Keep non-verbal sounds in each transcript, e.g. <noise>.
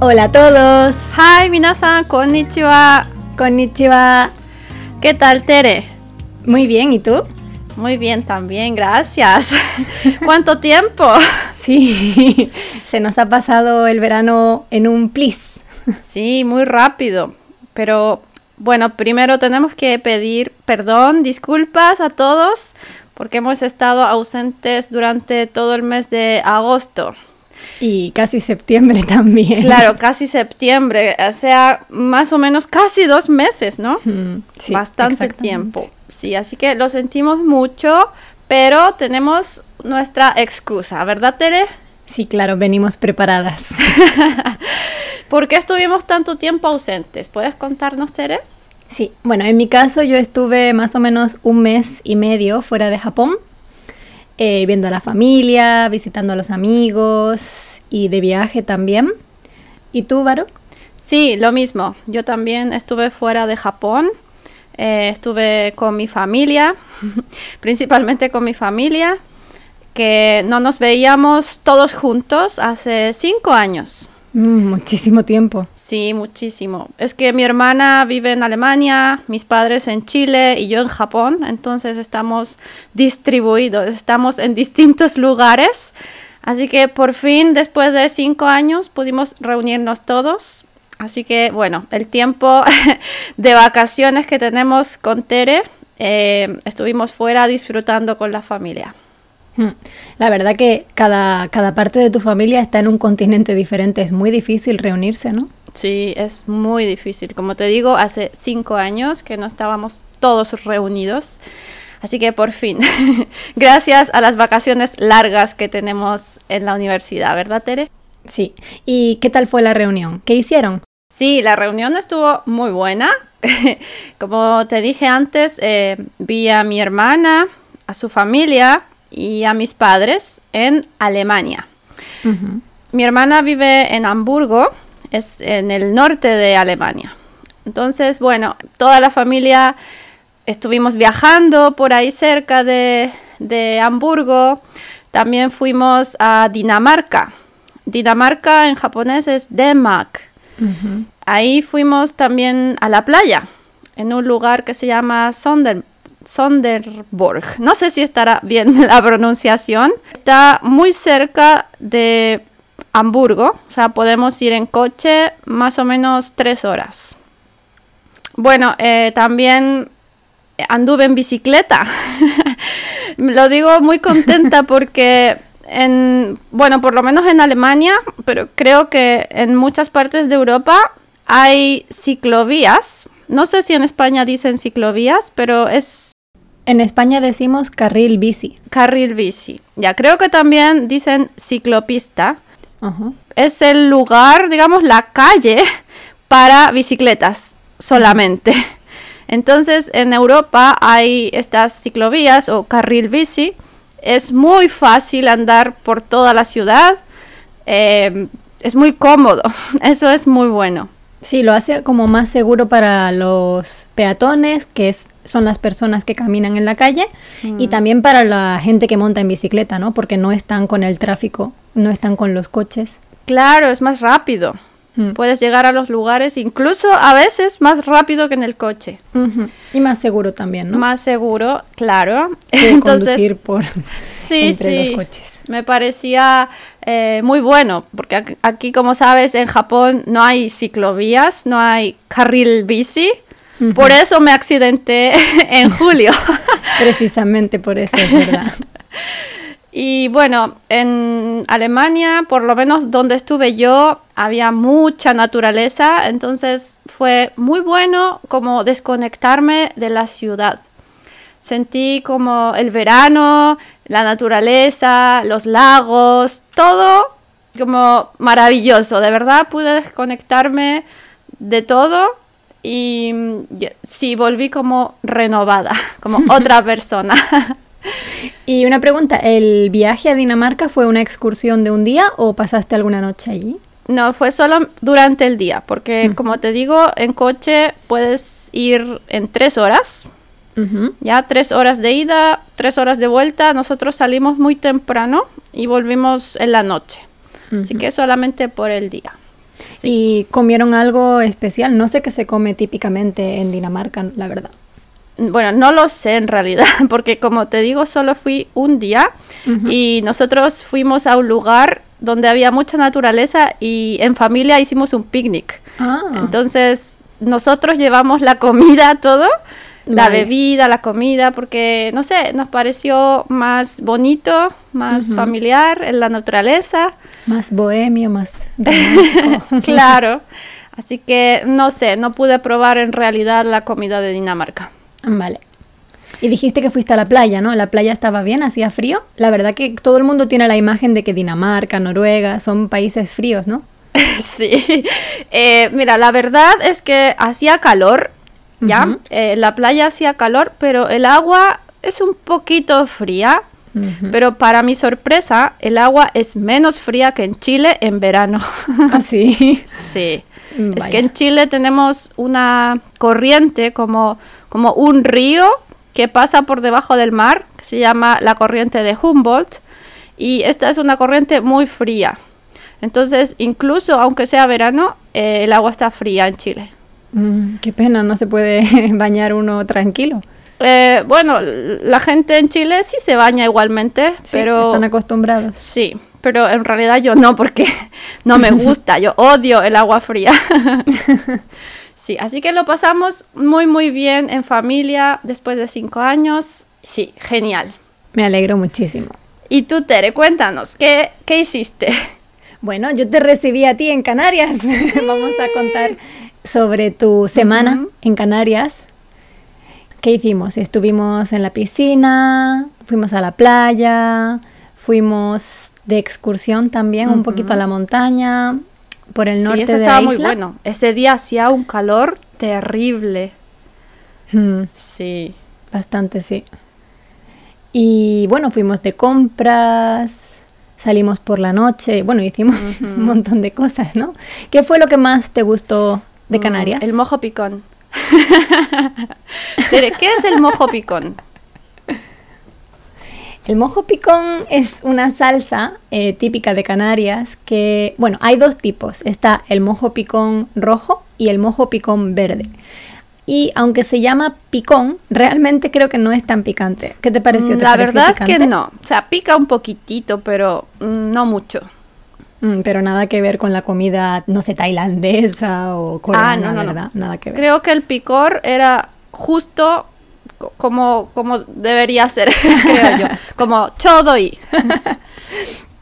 Hola a todos. Hi, minasan, konnichiwa. Konnichiwa. ¿Qué tal, Tere? Muy bien, ¿y tú? Muy bien también, gracias. <laughs> ¿Cuánto tiempo? <laughs> Sí, se nos ha pasado el verano en un plis. Sí, muy rápido. Pero bueno, primero tenemos que pedir perdón, disculpas a todos, porque hemos estado ausentes durante todo el mes de agosto. Y casi septiembre <laughs> también. Claro, casi septiembre, o sea, más o menos casi dos meses, ¿no? Mm, sí, Bastante tiempo. Sí, así que lo sentimos mucho, pero tenemos nuestra excusa, ¿verdad, Tere? Sí, claro, venimos preparadas. <laughs> ¿Por qué estuvimos tanto tiempo ausentes? ¿Puedes contarnos, Tere? Sí, bueno, en mi caso yo estuve más o menos un mes y medio fuera de Japón, eh, viendo a la familia, visitando a los amigos y de viaje también. ¿Y tú, Varo? Sí, lo mismo. Yo también estuve fuera de Japón. Eh, estuve con mi familia, <laughs> principalmente con mi familia, que no nos veíamos todos juntos hace cinco años. Mm, muchísimo tiempo. Sí, muchísimo. Es que mi hermana vive en Alemania, mis padres en Chile y yo en Japón, entonces estamos distribuidos, estamos en distintos lugares. Así que por fin, después de cinco años, pudimos reunirnos todos. Así que bueno, el tiempo <laughs> de vacaciones que tenemos con Tere, eh, estuvimos fuera disfrutando con la familia. La verdad que cada, cada parte de tu familia está en un continente diferente, es muy difícil reunirse, ¿no? Sí, es muy difícil. Como te digo, hace cinco años que no estábamos todos reunidos. Así que por fin, <laughs> gracias a las vacaciones largas que tenemos en la universidad, ¿verdad, Tere? Sí. ¿Y qué tal fue la reunión? ¿Qué hicieron? Sí, la reunión estuvo muy buena. <laughs> Como te dije antes, eh, vi a mi hermana, a su familia y a mis padres en Alemania. Mi hermana vive en Hamburgo, es en el norte de Alemania. Entonces, bueno, toda la familia estuvimos viajando por ahí cerca de, de Hamburgo. También fuimos a Dinamarca. Dinamarca en japonés es Denmark. Ahí fuimos también a la playa, en un lugar que se llama Sonder, Sonderborg. No sé si estará bien <laughs> la pronunciación. Está muy cerca de Hamburgo, o sea, podemos ir en coche más o menos tres horas. Bueno, eh, también anduve en bicicleta. <laughs> Lo digo muy contenta <laughs> porque en, bueno, por lo menos en Alemania, pero creo que en muchas partes de Europa hay ciclovías. No sé si en España dicen ciclovías, pero es En España decimos carril bici. carril bici. Ya, creo que también dicen ciclopista. Es el lugar, digamos, la calle para bicicletas solamente. Entonces, en Europa hay estas ciclovías o carril bici. Es muy fácil andar por toda la ciudad. Eh, es muy cómodo. <laughs> Eso es muy bueno. Sí, lo hace como más seguro para los peatones, que es, son las personas que caminan en la calle, y también para la gente que monta en bicicleta, ¿no? Porque no están con el tráfico, no están con los coches. Claro, es más rápido. Mm. Puedes llegar a los lugares incluso a veces más rápido que en el coche. Y más seguro también, ¿no? Más seguro, claro. que <laughs> conducir por sí, entre sí. los coches. Me parecía eh, muy bueno, porque aquí, como sabes, en Japón no hay ciclovías, no hay carril bici. Por eso me accidenté <laughs> en julio. <laughs> Precisamente por eso es verdad. <laughs> Y bueno, en Alemania, por lo menos donde estuve yo, había mucha naturaleza, entonces fue muy bueno como desconectarme de la ciudad. Sentí como el verano, la naturaleza, los lagos, todo como maravilloso. De verdad pude desconectarme de todo y mm, sí volví como renovada, <laughs> como <laughs> otra persona. Y una pregunta, ¿el viaje a Dinamarca fue una excursión de un día o pasaste alguna noche allí? No, fue solo durante el día, porque como te digo, en coche puedes ir en tres horas, Ya tres horas de ida, tres horas de vuelta. Nosotros salimos muy temprano y volvimos en la noche, así Ujú. que solamente por el día. ¿Y comieron algo especial? No sé qué se come típicamente en Dinamarca, la verdad. Bueno, no lo sé en realidad, <laughs> porque como te digo, solo fui un día y nosotros fuimos a un lugar donde había mucha naturaleza y en familia hicimos un picnic. Ah. Entonces, nosotros llevamos la comida, <laughs> todo, la Vale. bebida, la comida, porque, no sé, nos pareció más bonito, más familiar en la naturaleza. Más bohemio, más <laughs> claro. <laughs> Así que, no sé, no pude probar en realidad la comida de Dinamarca. Vale. Y dijiste que fuiste a la playa, ¿no? ¿La playa estaba bien? ¿Hacía frío? La verdad que todo el mundo tiene la imagen de que Dinamarca, Noruega son países fríos, ¿no? <laughs> Sí, Eh, mira, la verdad es que hacía calor, ¿ya? Eh, la playa hacía calor, pero el agua es un poquito fría. Pero para mi sorpresa, el agua es menos fría que en Chile en verano. <laughs> Ah, sí. sí. Mm, Es vaya. que en Chile tenemos una corriente como, como un río que pasa por debajo del mar, que se llama la corriente de Humboldt. Y esta es una corriente muy fría. Entonces, incluso aunque sea verano, eh, el agua está fría en Chile. Mm, qué pena, no se puede <laughs> bañar uno tranquilo. Eh, bueno, la gente en Chile sí se baña igualmente, Sí, pero... están acostumbrados. Sí, pero en realidad yo no, porque <laughs> no me gusta, yo odio el agua fría. <laughs> sí, así que lo pasamos muy, muy bien en familia después de cinco años. Sí, genial. Me alegro muchísimo. Y tú, Tere, cuéntanos, ¿qué, qué hiciste? Bueno, yo te recibí a ti en Canarias. Vamos a contar sobre tu semana en Canarias. ¿Qué hicimos? Estuvimos en la piscina, fuimos a la playa, fuimos de excursión también un poquito a la montaña, por el sí, norte eso de estaba la muy isla. bueno. Ese día hacía un calor terrible. Mm, Sí. bastante, sí. Y bueno, fuimos de compras, salimos por la noche, bueno, hicimos <laughs> un montón de cosas, ¿no? ¿Qué fue lo que más te gustó de Mm, Canarias? El mojo picón. <laughs> ¿qué es el mojo picón? El mojo picón es una salsa eh, típica de Canarias que, bueno, hay dos tipos. Está el mojo picón rojo y el mojo picón verde. Y aunque se llama picón, realmente creo que no es tan picante. ¿Qué te pareció? ¿Te La pareció verdad es que no. O sea, pica un poquitito, pero mm, no mucho. Mm, pero nada que ver con la comida, no sé, tailandesa o coreana, Ah, no, no, no. ¿verdad? Nada que ver. Creo que el picor era justo co- como, como debería ser, <laughs> creo yo. Como chodoy. <laughs>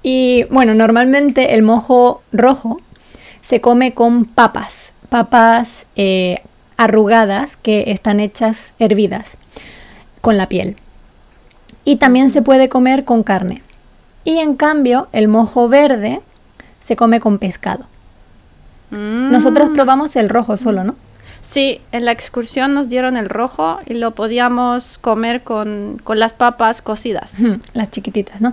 Y bueno, normalmente el mojo rojo se come con papas, papas eh, arrugadas que están hechas hervidas con la piel. Y también se puede comer con carne. Y en cambio, el mojo verde se come con pescado. Nosotros Mm. probamos el rojo solo, ¿no? Sí, en la excursión nos dieron el rojo y lo podíamos comer con, con las papas cocidas. <laughs> Las chiquititas, ¿no?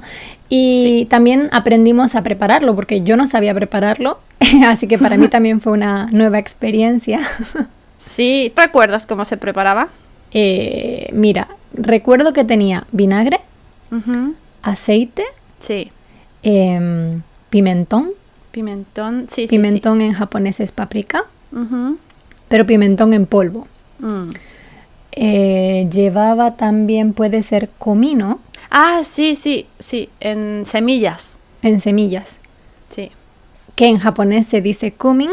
Y también aprendimos a prepararlo, porque yo no sabía prepararlo, <laughs> así que para mí <laughs> también fue una nueva experiencia. Sí, ¿recuerdas cómo se preparaba? Eh, mira, recuerdo que tenía vinagre, aceite, Sí, em, pimentón. Pimentón. Sí, sí, sí. Pimentón en japonés es paprika, pero pimentón en polvo. mm. Eh, llevaba también, puede ser comino Ah, sí, sí, sí, en semillas. en semillas, Sí. que en japonés se dice kumin.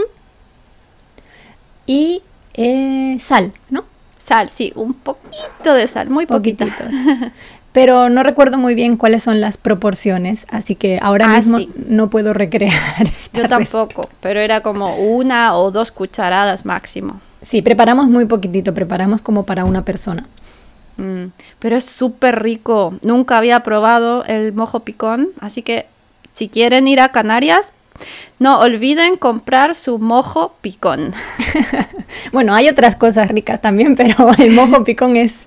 Y eh, sal, ¿no? Sal, sí, un poquito de sal, muy poquita. <laughs> Pero no recuerdo muy bien cuáles son las proporciones, así que ahora Ah, mismo sí. no puedo recrear. <laughs> esta Yo receta. tampoco, pero era como una o dos cucharadas máximo. Sí, preparamos muy poquitito, preparamos como para una persona. Mm, Pero es súper rico. Nunca había probado el mojo picón, así que si quieren ir a Canarias, no olviden comprar su mojo picón. <laughs> Bueno, hay otras cosas ricas también, pero el mojo <laughs> picón es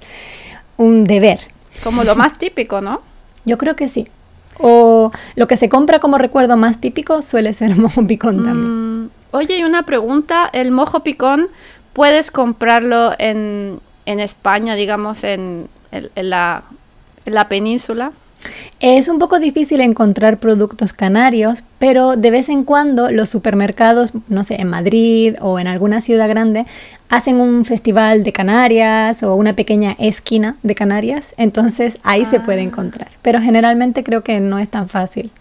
un deber. Como lo más típico, ¿no? Yo creo que sí. O lo que se compra como recuerdo más típico suele ser <laughs> mojo picón también. Mm, Oye, y una pregunta, ¿el mojo picón puedes comprarlo en, en España, digamos, en, en- en la, en la península? Es un poco difícil encontrar productos canarios, pero de vez en cuando los supermercados, no sé, en Madrid o en alguna ciudad grande, hacen un festival de Canarias o una pequeña esquina de Canarias, entonces ahí se puede Ah. encontrar. Pero generalmente creo que no es tan fácil.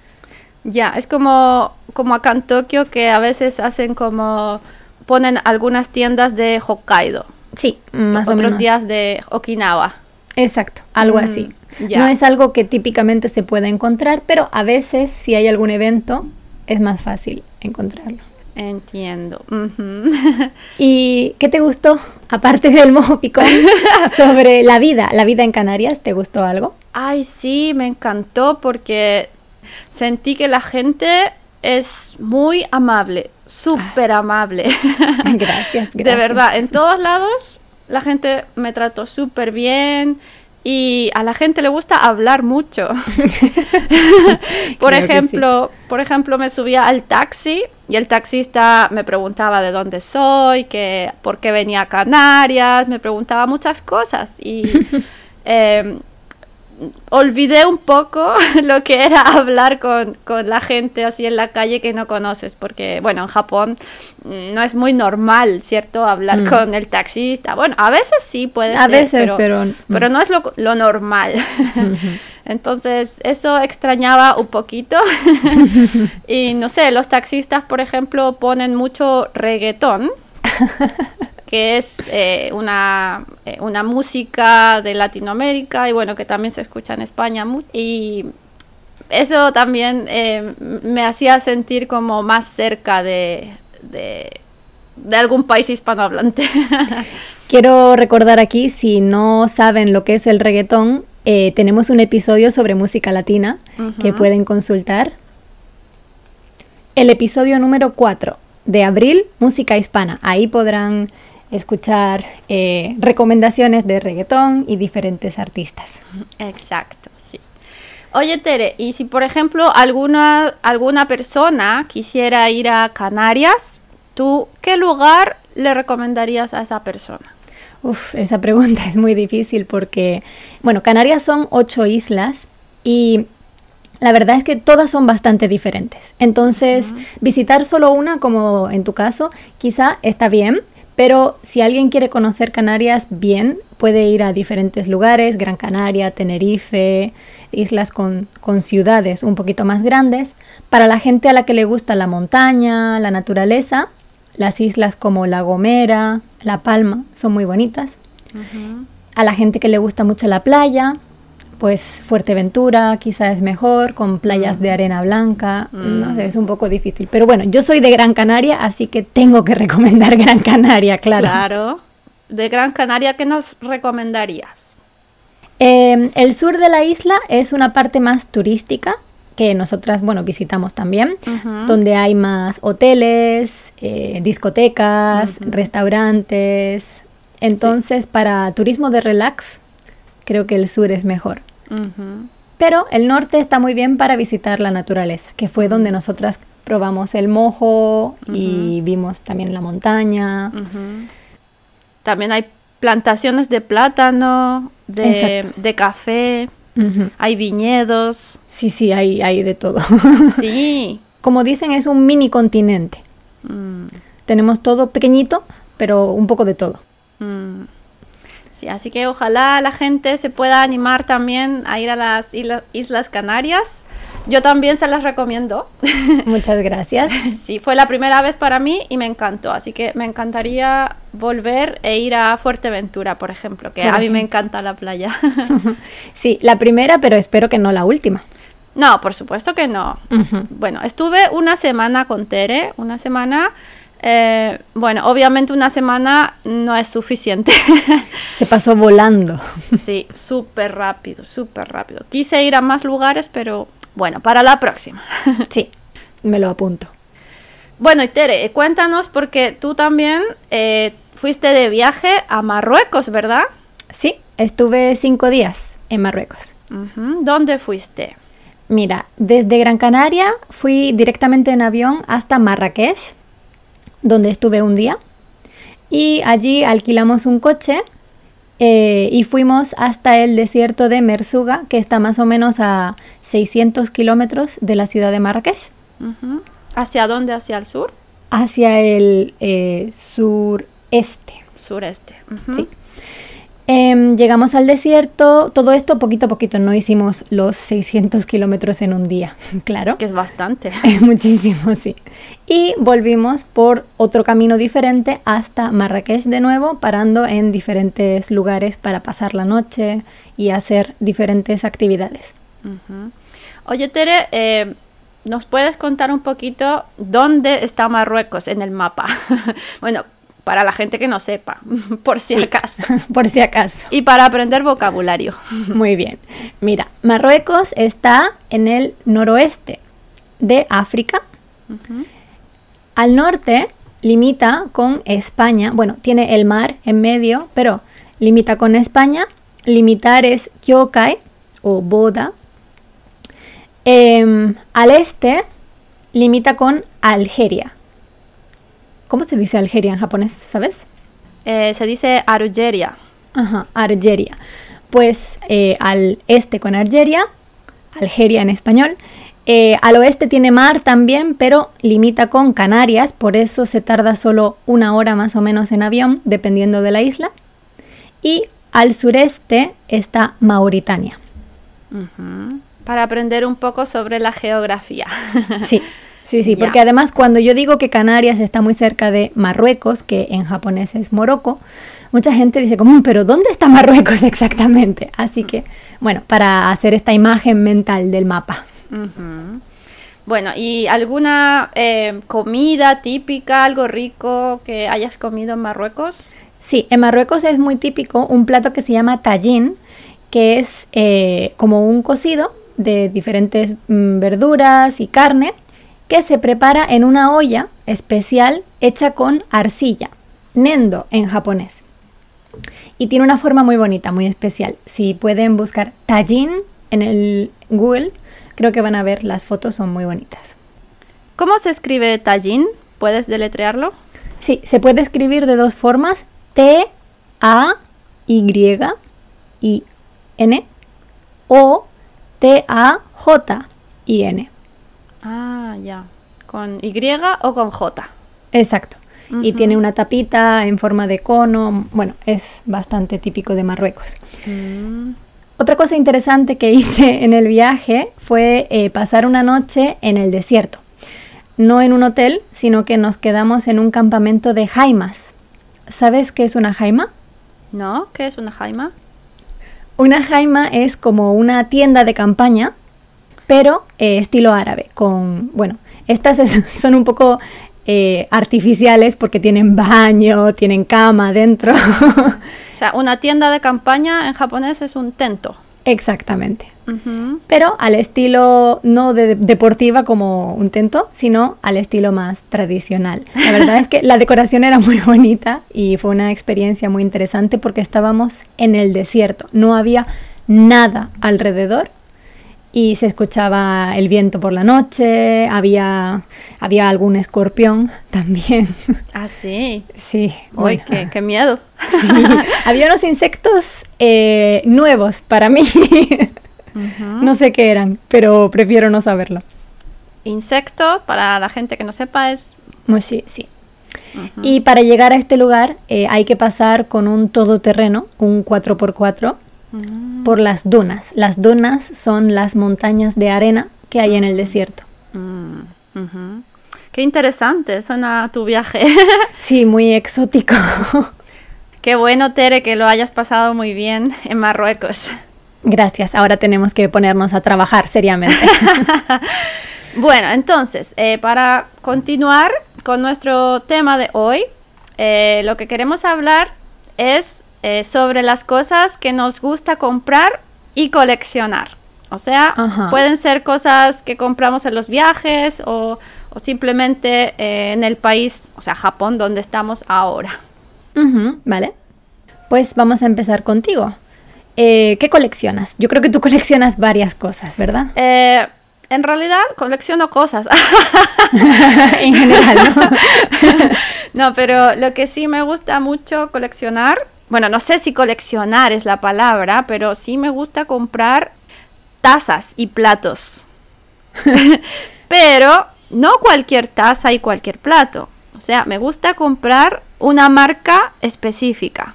Ya, es como, como acá en Tokio que a veces hacen como ponen algunas tiendas de Hokkaido, Sí, más o otros menos. días de Okinawa. Exacto, algo Mm, así. Ya. No es algo que típicamente se pueda encontrar, pero a veces si hay algún evento es más fácil encontrarlo. Entiendo. ¿Y qué te gustó, aparte del mojo picón, <laughs> sobre la vida, la vida en Canarias? ¿Te gustó algo? Ay, sí, me encantó porque sentí que la gente es muy amable, súper amable. Gracias, <laughs> gracias. De verdad, en todos lados la gente me trató súper bien y a la gente le gusta hablar mucho. <laughs> por Creo ejemplo, por ejemplo, me subía al taxi y el taxista me preguntaba de dónde soy, que por qué venía a Canarias, me preguntaba muchas cosas y <laughs> eh, olvidé un poco <laughs> lo que era hablar con, con la gente así en la calle que no conoces, porque bueno, en Japón mm, no es muy normal, ¿cierto? Hablar Mm. con el taxista. Bueno, a veces sí puede A ser, veces, pero, pero- pero no es lo, lo normal. <laughs> Entonces, eso extrañaba un poquito. <laughs> y no sé, los taxistas, por ejemplo, ponen mucho reggaetón, que es eh, una, eh, una música de Latinoamérica y bueno, que también se escucha en España. Y eso también eh, me hacía sentir como más cerca de, de, de algún país hispanohablante. <laughs> Quiero recordar aquí, si no saben lo que es el reggaetón, eh, tenemos un episodio sobre música latina que pueden consultar. El episodio número 4 de abril, música hispana. Ahí podrán escuchar eh, recomendaciones de reggaetón y diferentes artistas. Exacto, sí. Oye, Tere, y si por ejemplo alguna, alguna persona quisiera ir a Canarias, ¿tú qué lugar le recomendarías a esa persona? Uf, esa pregunta <laughs> es muy difícil porque, bueno, Canarias son ocho islas y la verdad es que todas son bastante diferentes. Entonces, visitar solo una, como en tu caso, quizá está bien, pero si alguien quiere conocer Canarias bien, puede ir a diferentes lugares, Gran Canaria, Tenerife, islas con, con ciudades un poquito más grandes. Para la gente a la que le gusta la montaña, la naturaleza, las islas como La Gomera, La Palma son muy bonitas. A la gente que le gusta mucho la playa, pues Fuerteventura quizá es mejor, con playas de arena blanca, no sé, es un poco difícil. Pero bueno, yo soy de Gran Canaria, así que tengo que <laughs> recomendar Gran Canaria, claro. Claro. De Gran Canaria, ¿qué nos recomendarías? Eh, el sur de la isla es una parte más turística que nosotras, bueno, visitamos también, donde hay más hoteles, eh, discotecas, restaurantes. Entonces, para turismo de relax, creo que el sur es mejor. Pero el norte está muy bien para visitar la naturaleza, que fue donde nosotras probamos el mojo y vimos también la montaña. También hay plantaciones de plátano, de, café, hay viñedos. Sí, sí, hay, hay de todo. <laughs> Sí. <laughs> Como dicen, es un mini continente. Mm, Tenemos todo pequeñito, pero un poco de todo. mm. Sí, así que ojalá la gente se pueda animar también a ir a las isla- Islas Canarias. Yo también se las recomiendo. <laughs> Muchas gracias. <laughs> Sí, fue la primera vez para mí y me encantó. Así que me encantaría volver e ir a Fuerteventura, por ejemplo, que Por a mí me encanta la playa. <laughs> Sí, la primera, pero espero que no la última. no, por supuesto que no. Bueno, estuve una semana con Tere, una semana. Eh, bueno, obviamente una semana no es suficiente. <laughs> Se pasó volando. sí, súper rápido, súper rápido. Quise ir a más lugares, pero bueno, para la próxima. <laughs> Sí, me lo apunto. bueno, y Tere, eh, cuéntanos porque tú también eh, fuiste de viaje a Marruecos, ¿verdad? Sí, estuve cinco días en Marruecos. ¿Dónde fuiste? Mira, desde Gran Canaria fui directamente en avión hasta Marrakech, donde estuve un día. Y allí alquilamos un coche eh, y fuimos hasta el desierto de Mersuga, que está más o menos a 600 kilómetros de la ciudad de Marrakech. ¿Hacia dónde? ¿Hacia el sur? Hacia el eh, sureste. Sureste. Sí. Em, llegamos al desierto, todo esto poquito a poquito, no hicimos los 600 kilómetros en un día, <laughs> claro. Que es bastante. <laughs> Muchísimo, sí. Y volvimos por otro camino diferente hasta Marrakech de nuevo, parando en diferentes lugares para pasar la noche y hacer diferentes actividades. Oye, Tere, eh, ¿nos puedes contar un poquito dónde está Marruecos en el mapa? <laughs> bueno, para la gente que no sepa, <laughs> por si acaso. <laughs> Por si acaso. Y para aprender vocabulario. <laughs> Muy bien. Mira, Marruecos está en el noroeste de África. Al norte limita con España. Bueno, tiene el mar en medio, pero limita con España. Limitar es Kyokai o Boda. Em, al este limita con Algeria. ¿Cómo se dice Algeria en japonés? ¿Sabes? Eh, se dice Argelia. Ajá, Argeria. Pues eh, al este con Argeria, Algeria en español. Eh, al oeste tiene mar también, pero limita con Canarias, por eso se tarda solo una hora más o menos en avión, dependiendo de la isla. Y al sureste está Mauritania. Para aprender un poco sobre la geografía. Sí, <laughs> sí, sí, Ya. porque además cuando yo digo que Canarias está muy cerca de Marruecos, que en japonés es Morocco, mucha gente dice como, pero ¿dónde está <laughs> Marruecos exactamente? Así que, bueno, para hacer esta imagen mental del mapa. Bueno, ¿y alguna eh, comida típica, algo rico que hayas comido en Marruecos? Sí, en Marruecos es muy típico un plato que se llama tajín, que es eh, como un cocido de diferentes mm, verduras y carne que se prepara en una olla especial hecha con arcilla, nendo en japonés. Y tiene una forma muy bonita, muy especial. Si pueden buscar tajín en el Google, creo que van a ver las fotos, son muy bonitas. ¿Cómo se escribe tajín? ¿Puedes deletrearlo? Sí, se puede escribir de dos formas, T A Y I N o T A J I N. Ah, ya. ¿Con Y o con J? Exacto. Y tiene una tapita en forma de cono, bueno, es bastante típico de Marruecos. Mm, Otra cosa interesante que <laughs> hice en el viaje fue eh, pasar una noche en el desierto. No en un hotel, sino que nos quedamos en un campamento de jaimas. ¿Sabes qué es una jaima? ¿No? ¿Qué es una jaima? Una jaima es como una tienda de campaña, pero eh, estilo árabe, con, bueno, estas es- <laughs> son un poco eh, artificiales porque tienen baño, tienen cama dentro. O sea, una tienda de campaña en japonés es un tento. Exactamente. Ujú. Pero al estilo no de deportiva como un tento, sino al estilo más tradicional. La verdad es que la decoración era muy bonita y fue una experiencia muy interesante porque estábamos en el desierto, no había nada alrededor y se escuchaba el viento por la noche, había, había algún escorpión <laughs> también. Ah, sí. Sí, Uy, bueno, qué, qué miedo. <laughs> sí. había unos insectos eh, nuevos para mí. No sé qué eran, pero prefiero no saberlo. Insecto, para la gente que no sepa, es... Moshi, sí. ujú. Y para llegar a este lugar eh, hay que pasar con un todoterreno, un 4x4, Mm, por las dunas. Las dunas son las montañas de arena que hay en el desierto. mm. Qué interesante suena tu viaje. <laughs> Sí, muy exótico. <laughs> Qué bueno, Tere, que lo hayas pasado muy bien en Marruecos. Gracias, ahora tenemos que ponernos a trabajar seriamente. <laughs> Bueno, entonces, eh, para continuar con nuestro tema de hoy, eh, lo que queremos hablar es eh, sobre las cosas que nos gusta comprar y coleccionar. O sea, Ajá. pueden ser cosas que compramos en los viajes o, o simplemente eh, en el país, o sea, Japón, donde estamos ahora. ¿Vale? Pues vamos a empezar contigo. Eh, ¿Qué coleccionas? Yo creo que tú <laughs> coleccionas varias cosas, ¿verdad? Eh, en realidad, colecciono cosas. <laughs> en general, ¿no? <laughs> No, pero lo que sí me gusta mucho coleccionar, bueno, no sé si coleccionar es la palabra, pero sí me gusta comprar tazas y platos. <laughs> pero no cualquier taza y cualquier plato. O sea, me gusta comprar una marca específica.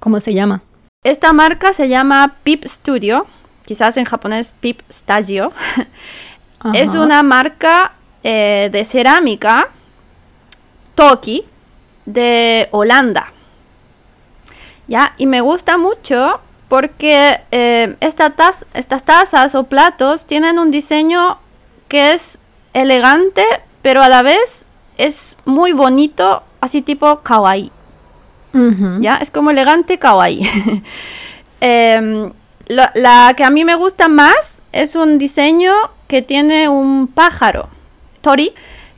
¿Cómo se llama? Esta marca se llama Pip Studio, quizás en japonés Pip Stagio. <laughs> es una marca eh, de cerámica Toki de Holanda. ¿Ya? Y me gusta mucho porque eh, estas tazas o platos tienen un diseño que es elegante, pero a la vez es muy bonito, así tipo kawaii. ¿Ya? Es como elegante kawaii. <laughs> Em, la que a mí me gusta más es un diseño que tiene un pájaro, tori,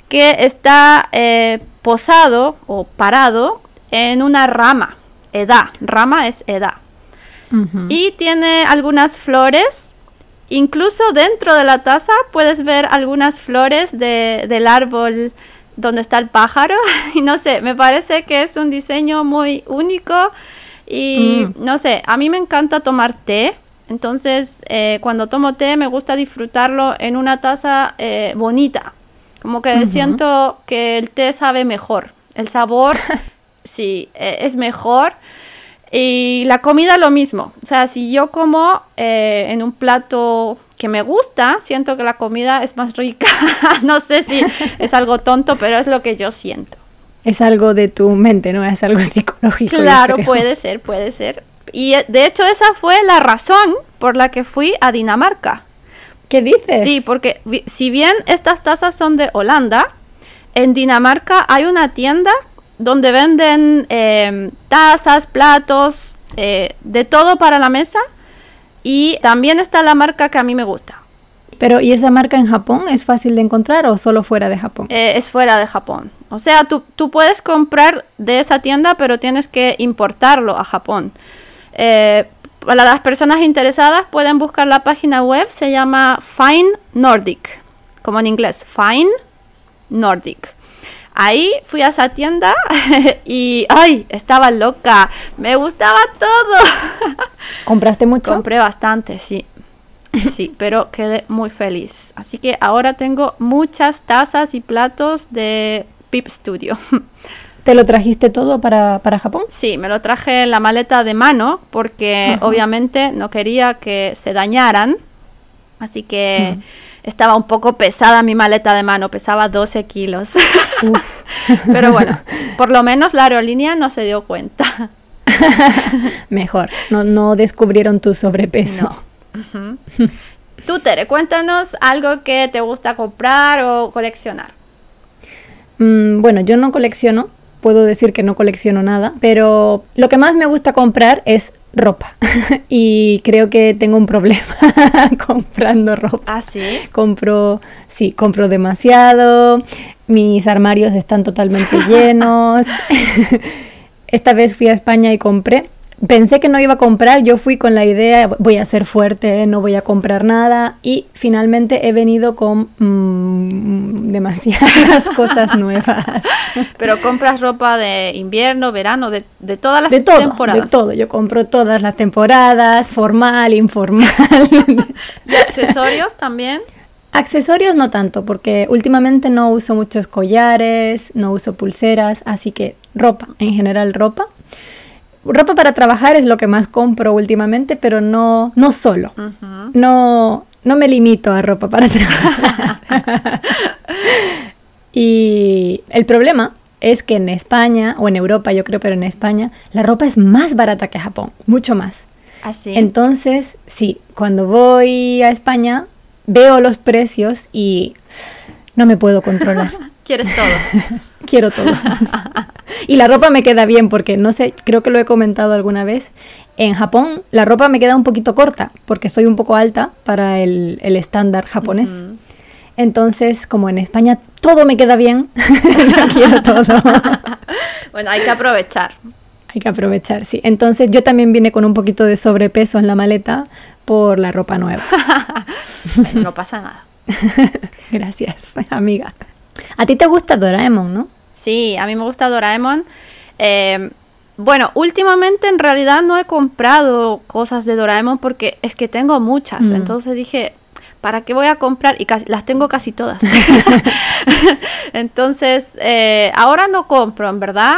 que está eh, posado o parado en una rama, edad. Rama es edad. Y tiene algunas flores Incluso dentro de la taza puedes ver algunas flores del árbol donde está el pájaro. <laughs> Y no sé, me parece que es un diseño muy único. Y mm. no sé, a mí me encanta tomar té. Entonces, eh, cuando tomo té me gusta disfrutarlo en una taza eh, bonita. Como que siento que el té sabe mejor. El sabor, <laughs> sí, eh, es mejor. Y la comida lo mismo. O sea, si yo como eh, en un plato que me gusta, siento que la comida es más rica. <laughs> no sé si es <laughs> algo tonto, pero es lo que yo siento. Es algo de tu mente, ¿no? Es algo <laughs> psicológico. Claro, puede ser, puede ser. Y eh, de hecho esa fue la razón por la que fui a Dinamarca. ¿Qué dices? Sí, porque si bien estas tazas son de Holanda, en Dinamarca hay una tienda donde venden eh, tazas, platos, eh, de todo para la mesa. Y también está la marca que a mí me gusta. Pero, ¿y esa marca en Japón es fácil de encontrar o solo fuera de Japón? Eh, es fuera de Japón. O sea, tú, tú, puedes comprar de esa tienda, pero tienes que importarlo a Japón. para las personas interesadas pueden buscar la página web, se llama Fine Nordic, como en inglés, Fine Nordic. Ahí fui a esa tienda <laughs> y, ay, estaba loca, me gustaba todo. <laughs> ¿Compraste mucho? Compré bastante, sí. Sí, pero quedé muy feliz. Así que ahora tengo muchas tazas y platos de Pip Studio. <laughs> ¿Te lo trajiste todo para, Japón? Sí, me lo traje en la maleta de mano porque obviamente no quería que se dañaran. Así que estaba un poco pesada mi maleta de mano, pesaba 12 kilos. <laughs> Pero bueno, por lo menos la aerolínea no se dio cuenta. <laughs> Mejor, no, no descubrieron tu sobrepeso. No. Tú, Tere, cuéntanos algo que te gusta comprar o coleccionar. Mm, bueno, yo no colecciono, puedo decir que no colecciono nada, pero lo que más me gusta comprar es ropa <laughs> y creo que tengo un problema <laughs> comprando ropa. ¿Ah, sí? Compro, sí, compro demasiado, mis armarios están totalmente <laughs> llenos. Esta vez fui a España y compré pensé que no iba a comprar, yo fui con la idea, voy a ser fuerte, no voy a comprar nada y finalmente he venido con mm, demasiadas <laughs> cosas nuevas. Pero compras ropa de invierno, verano, de, todas las de todo, temporadas. De todo, yo compro todas las temporadas, formal, informal. <laughs> ¿Y accesorios también? Accesorios no tanto, porque últimamente no uso muchos collares, no uso pulseras, así que ropa, en general ropa ropa para trabajar es lo que más compro últimamente, pero no, no solo. No, no me limito a ropa para trabajar. <laughs> y el problema es que en España, o en Europa yo creo, pero en España, la ropa es más barata que Japón, mucho más. Así. ¿Ah, Entonces, sí, cuando voy a España, veo los precios y no me puedo controlar. <laughs> Quieres todo. <laughs> Quiero todo. <laughs> y la ropa me queda bien porque, no sé, creo que lo he comentado alguna vez. En Japón la ropa me queda un poquito corta porque soy un poco alta para el, estándar japonés. Entonces, como en España todo me queda bien, <laughs> quiero todo. <laughs> bueno, hay que aprovechar. Hay que aprovechar, sí. Entonces yo también vine con un poquito de sobrepeso en la maleta por la ropa nueva. no pasa nada. Gracias, amiga. A ti te gusta Doraemon, ¿no? Sí, a mí me gusta Doraemon. Eh, Bueno, últimamente en realidad no he comprado cosas de Doraemon porque es que tengo muchas. Mm. Entonces dije, ¿para qué voy a comprar? Y casi- las tengo casi todas. <laughs> <laughs> Entonces, eh, ahora no compro, en verdad,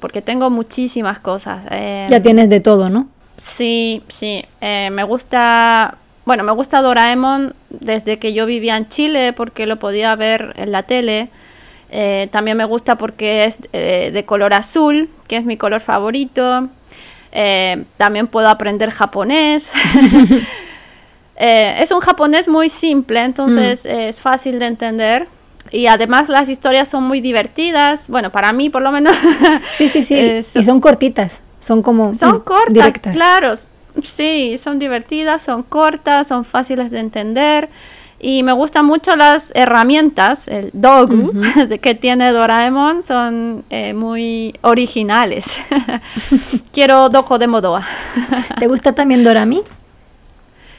porque tengo muchísimas cosas. Eh, Ya tienes de todo, ¿no? Sí, sí. eh, me gusta. Bueno, me gusta Doraemon desde que yo vivía en Chile porque lo podía ver en la tele. Eh, también me gusta porque es eh, de color azul, que es mi color favorito. Eh, también puedo aprender japonés. <laughs> Es un japonés muy simple, entonces eh, es fácil de entender. Y además las historias son muy divertidas. Bueno, para mí por lo menos. <laughs> Sí, sí, sí. Eh, so- y son cortitas. Son como Son mm, cortas, directas. claro. Sí, son divertidas, son cortas, son fáciles de entender. Y me gustan mucho las herramientas, el dogu <laughs> que tiene Doraemon, son eh, muy originales. <laughs> Quiero Doko de Modoa. ¿Te gusta también Dorami?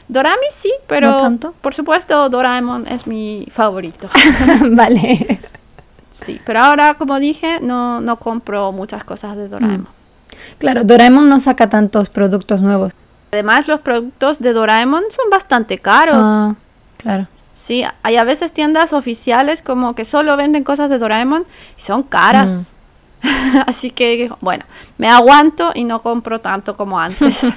Dorami sí, pero ¿No tanto? por supuesto Doraemon es mi favorito. <laughs> vale. Sí, pero ahora, como dije, no, no compro muchas cosas de Doraemon. Claro, Doraemon no saca tantos productos nuevos. Además, los productos de Doraemon son bastante caros. Ah, claro. Sí, hay a veces tiendas oficiales como que solo venden cosas de Doraemon y son caras. <laughs> Así que, bueno, me aguanto y no compro tanto como antes. <laughs>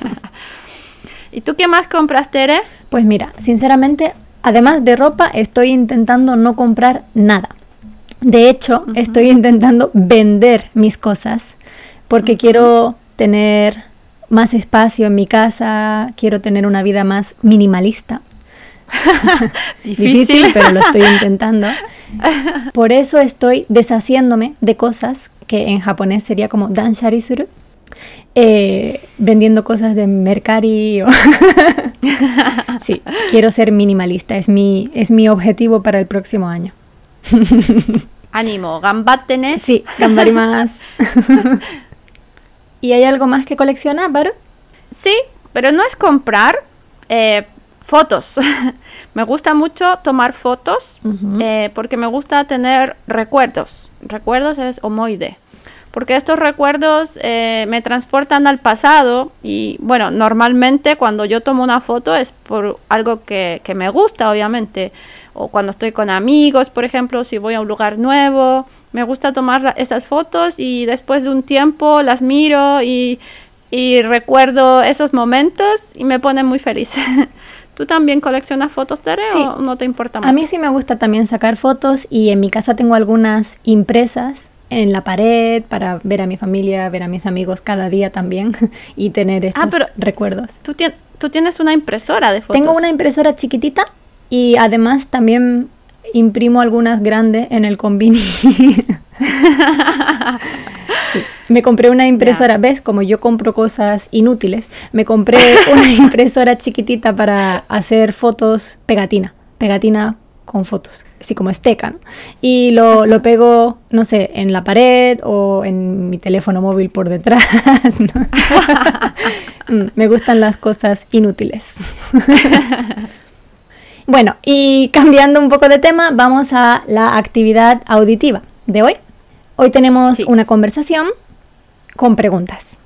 <laughs> ¿Y tú qué más compras, Tere? Pues mira, sinceramente, además de ropa, estoy intentando no comprar nada. De hecho, estoy intentando vender mis cosas porque quiero tener más espacio en mi casa, quiero tener una vida más minimalista. <laughs> Difícil, pero lo estoy <laughs> intentando. Por eso estoy deshaciéndome de cosas que en japonés sería como dansharisuru, eh, vendiendo cosas de Mercari. o- <laughs> sí, quiero ser minimalista, es mi, es mi objetivo para el próximo año. Ánimo, gambatte ne. Sí, más. ¿Y hay algo más que colecciona, Baru? Sí, pero no es comprar eh, fotos. <laughs> me gusta mucho tomar fotos eh, porque me gusta tener recuerdos. Recuerdos es omoide. Porque estos recuerdos eh, me transportan al pasado y bueno, normalmente cuando yo tomo una foto es por algo que, que me gusta, obviamente. O cuando estoy con amigos, por ejemplo, si voy a un lugar nuevo, me gusta tomar esas fotos y después de un tiempo las miro y, y recuerdo esos momentos y me pone muy feliz. <laughs> ¿Tú también coleccionas fotos, Tere, Sí. o no te importa mucho? A mí sí me gusta también sacar fotos y en mi casa tengo algunas impresas en la pared para ver a mi familia, ver a mis amigos cada día también <laughs> y tener estos Ah, pero- recuerdos. ¿Tú, tú tienes una impresora de fotos. Tengo una impresora chiquitita y además también imprimo algunas grandes en el convini. <laughs> Sí, Me compré una impresora, ¿ves? Como yo compro cosas inútiles, me compré <laughs> una impresora chiquitita para hacer fotos pegatina, pegatina con fotos, así como esteca, ¿no? Y lo, lo pego, no sé, en la pared o en mi teléfono móvil por detrás. <laughs> ¿no? <laughs> Mm, me gustan las cosas inútiles. Bueno, y cambiando un poco de tema, vamos a la actividad auditiva de hoy. Hoy tenemos Sí. una conversación con preguntas.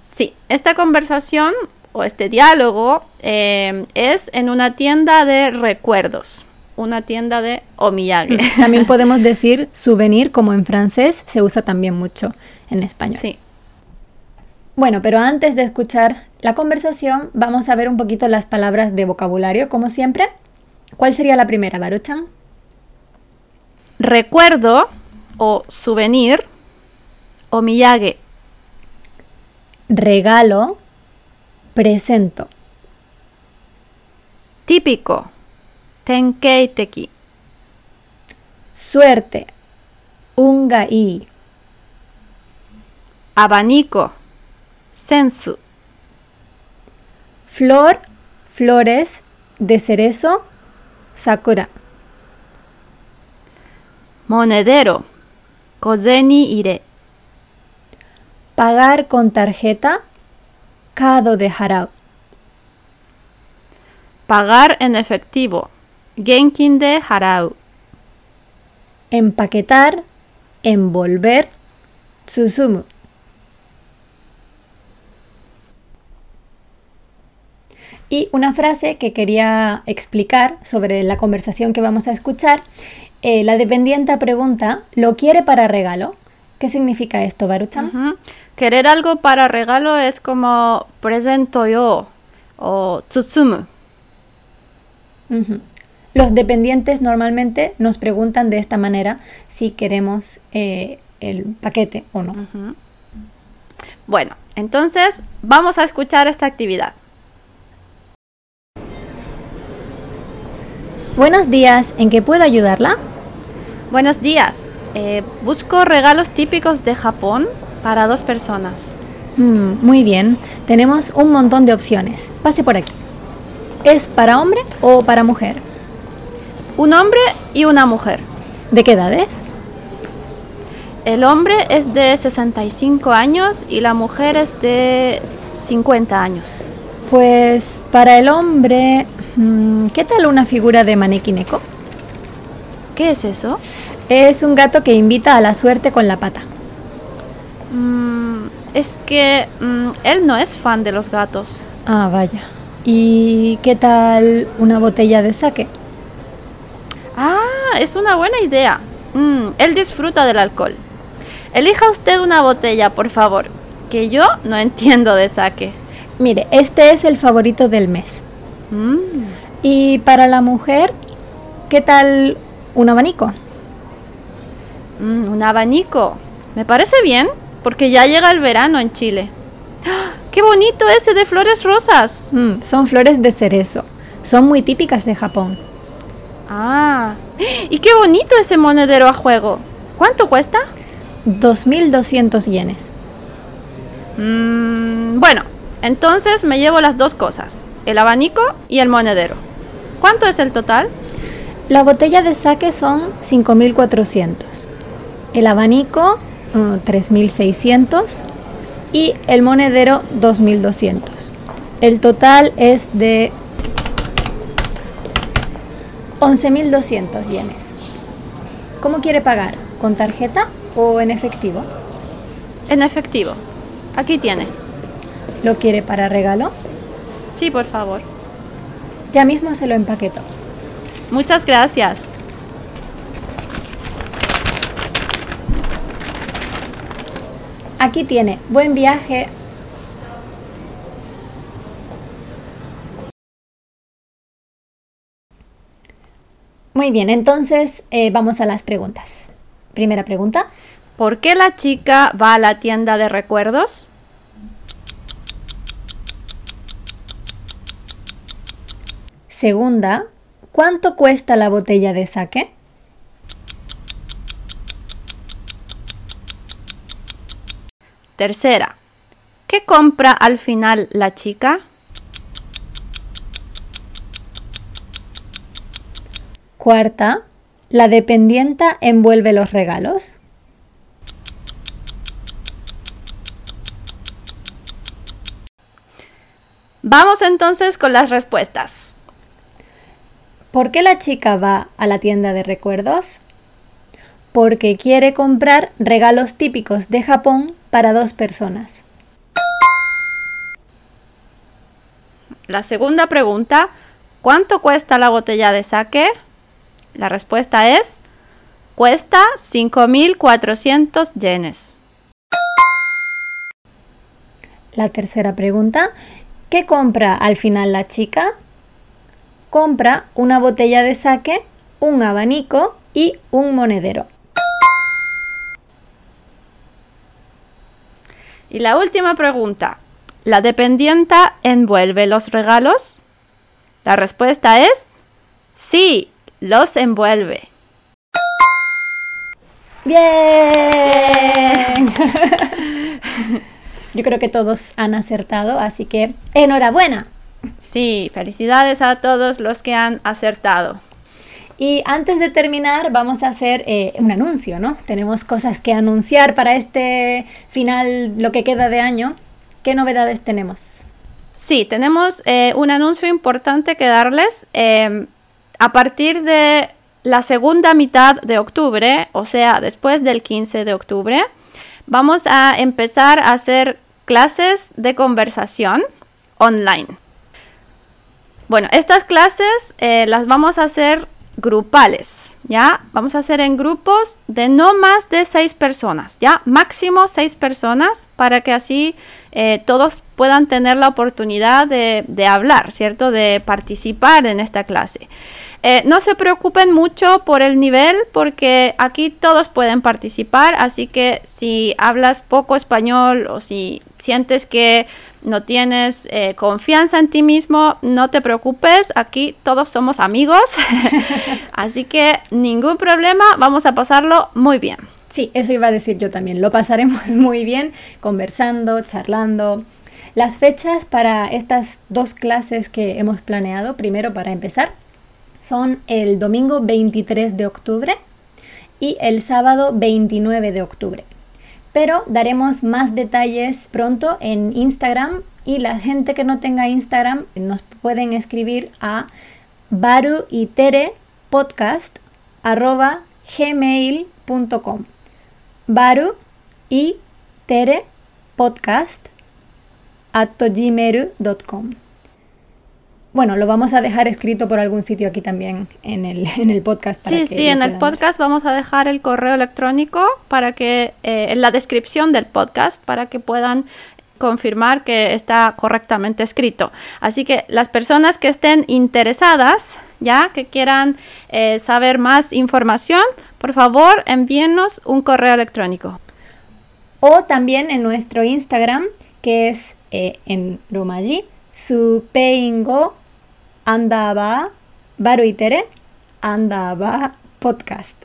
Sí, esta conversación o este diálogo eh, es en una tienda de recuerdos, una tienda de omiyage. También <laughs> podemos decir souvenir, como en francés se usa también mucho en español. Sí, Bueno, pero antes de escuchar la conversación, vamos a ver un poquito las palabras de vocabulario, como siempre. ¿Cuál sería la primera, Baruchan? recuerdo o souvenir, omiyage, Regalo, presento. típico, tenkeiteki, Suerte, ungai. abanico, sensu, Flor, flores de cerezo, sakura. monedero, kozeni ire, pagar con tarjeta, kado de harau. Pagar en efectivo, genkin de harau. Empaquetar, envolver, tsuzumu. Y una frase que quería explicar sobre la conversación que vamos a escuchar. Eh, la dependienta pregunta, ¿lo quiere para regalo? ¿Qué significa esto, Baruchan? Querer algo para regalo es como presento yo o tsutsumu. Los dependientes normalmente nos preguntan de esta manera si queremos eh, el paquete o no. Bueno, entonces vamos a escuchar esta actividad. Buenos días, ¿en qué puedo ayudarla? Buenos días, eh, busco regalos típicos de Japón para dos personas. Mm, muy bien, tenemos un montón de opciones. Pase por aquí. ¿Es para hombre o para mujer? Un hombre y una mujer. ¿De qué edades? El hombre es de 65 años y la mujer es de 50 años. Pues para el hombre, mm, ¿qué tal una figura de manequineco? ¿Qué es eso? Es un gato que invita a la suerte con la pata. Mm, es que mm, él no es fan de los gatos. Ah, vaya. ¿Y qué tal una botella de sake? Ah, es una buena idea. él disfruta del alcohol. Elija usted una botella, por favor, que yo no entiendo de saque. Mire, este es el favorito del mes. Mm. Y para la mujer, ¿qué tal un abanico? Mm, un abanico. Me parece bien, porque ya llega el verano en Chile. ¡Ah! ¡Qué bonito ese de flores rosas! Mm, son flores de cerezo. Son muy típicas de Japón. Ah, <gasps> y qué bonito ese monedero a juego. ¿Cuánto cuesta? 2.200 yenes. Mm, bueno, entonces me llevo las dos cosas, el abanico y el monedero. ¿Cuánto es el total? La botella de saque son 5.400, el abanico 3.600 uh, y el monedero 2.200. El total es de 11.200 yenes. ¿Cómo quiere pagar? ¿Con tarjeta o en efectivo? En efectivo. Aquí tiene. ¿Lo quiere para regalo? Sí, por favor. Ya mismo se lo empaqueto. Muchas gracias. Aquí tiene. Buen viaje. Muy bien, entonces eh, vamos a las preguntas. Primera pregunta. ¿Por qué la chica va a la tienda de recuerdos? Segunda, ¿cuánto cuesta la botella de sake? Tercera, ¿qué compra al final la chica? Cuarta, ¿la dependienta envuelve los regalos? Vamos entonces con las respuestas. ¿Por qué la chica va a la tienda de recuerdos? Porque quiere comprar regalos típicos de Japón para dos personas. La segunda pregunta, ¿cuánto cuesta la botella de sake? La respuesta es, cuesta 5.400 yenes. La tercera pregunta, ¿qué compra al final la chica? Compra una botella de sake, un abanico y un monedero. Y la última pregunta, ¿la dependienta envuelve los regalos? La respuesta es sí, los envuelve. Bien. <laughs> Yo creo que todos han acertado, así que enhorabuena. Sí, felicidades a todos los que han acertado. Y antes de terminar, vamos a hacer eh, un anuncio, ¿no? Tenemos cosas que anunciar para este final, lo que queda de año. ¿Qué novedades tenemos? Sí, tenemos eh, un anuncio importante que darles. Em, a partir de la segunda mitad de octubre, o sea, después del 15 de octubre, vamos a empezar a hacer clases de conversación online. Bueno, estas clases eh, las vamos a hacer grupales, ¿ya? Vamos a hacer en grupos de no más de seis personas, ¿ya? Máximo seis personas para que así eh, todos puedan tener la oportunidad de, hablar, ¿cierto? De participar en esta clase. Eh, no se preocupen mucho por el nivel porque aquí todos pueden participar, así que si hablas poco español o si sientes que no tienes eh, confianza en ti mismo, no te preocupes, aquí todos somos amigos, <laughs> así que ningún problema, vamos a pasarlo muy bien. Sí, eso iba a decir yo también, lo pasaremos <laughs> muy bien conversando, charlando. Las fechas para estas dos clases que hemos planeado, primero para empezar, son el domingo 23 de octubre y el sábado 29 de octubre. Pero daremos más detalles pronto en Instagram y la gente que no tenga Instagram nos pueden escribir a baru y tere podcast baru y tere podcast gmail.com bueno, lo vamos a dejar escrito por algún sitio aquí también en el, en el podcast. sí, sí, en el podcast vamos a dejar el correo electrónico para que, eh, en la descripción del podcast, para que puedan confirmar que está correctamente escrito. Así que las personas que estén interesadas, ya que quieran eh, saber más información, por favor envíenos un correo electrónico. O también en nuestro Instagram, que es eh, en Romaji, su peingo andaba baruitere andaba podcast.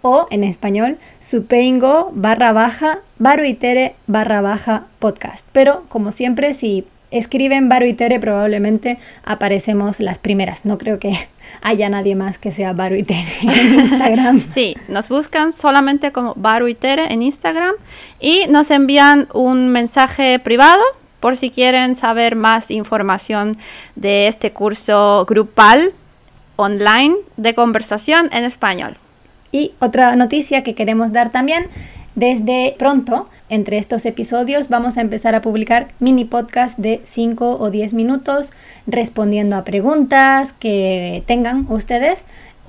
O en español supeingo barra baja baruitere barra baja podcast. Pero como siempre si escriben baruitere probablemente aparecemos las primeras. No creo que <laughs> haya nadie más que sea baruitere en <laughs> Instagram. Sí nos buscan solamente como baruitere en Instagram y nos envían un mensaje privado por si quieren saber más información de este curso grupal online de conversación en español. Y otra noticia que queremos dar también, desde pronto, entre estos episodios, vamos a empezar a publicar mini podcasts de 5 o 10 minutos respondiendo a preguntas que tengan ustedes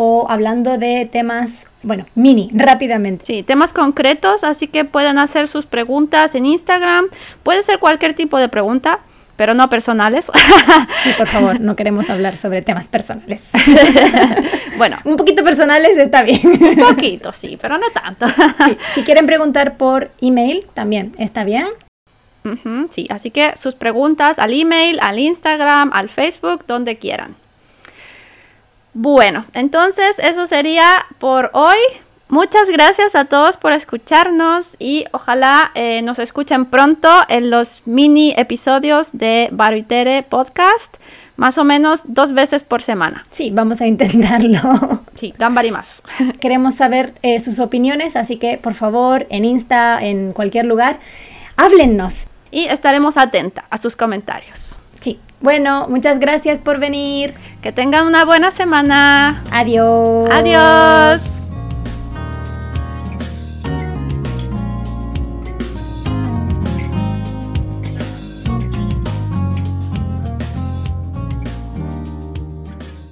o hablando de temas, bueno, mini, rápidamente. Sí, temas concretos, así que pueden hacer sus preguntas en Instagram. Puede ser cualquier tipo de pregunta, pero no personales. <laughs> Sí, por favor, no queremos hablar sobre temas personales. <laughs> bueno, un poquito personales está bien. Un poquito, sí, pero no tanto. Si quieren preguntar por email, también está bien. sí, así que sus preguntas al email, al Instagram, al Facebook, donde quieran. Bueno, entonces eso sería por hoy. Muchas gracias a todos por escucharnos y ojalá eh, nos escuchen pronto en los mini episodios de Baruitere Podcast, más o menos dos veces por semana. Sí, vamos a intentarlo. <laughs> Sí, gambari más. <laughs> Queremos saber eh, sus opiniones, así que por favor en Insta, en cualquier lugar, háblennos. Y estaremos atentas a sus comentarios. Sí. Bueno, muchas gracias por venir. Que tengan una buena semana. Adiós. Adiós.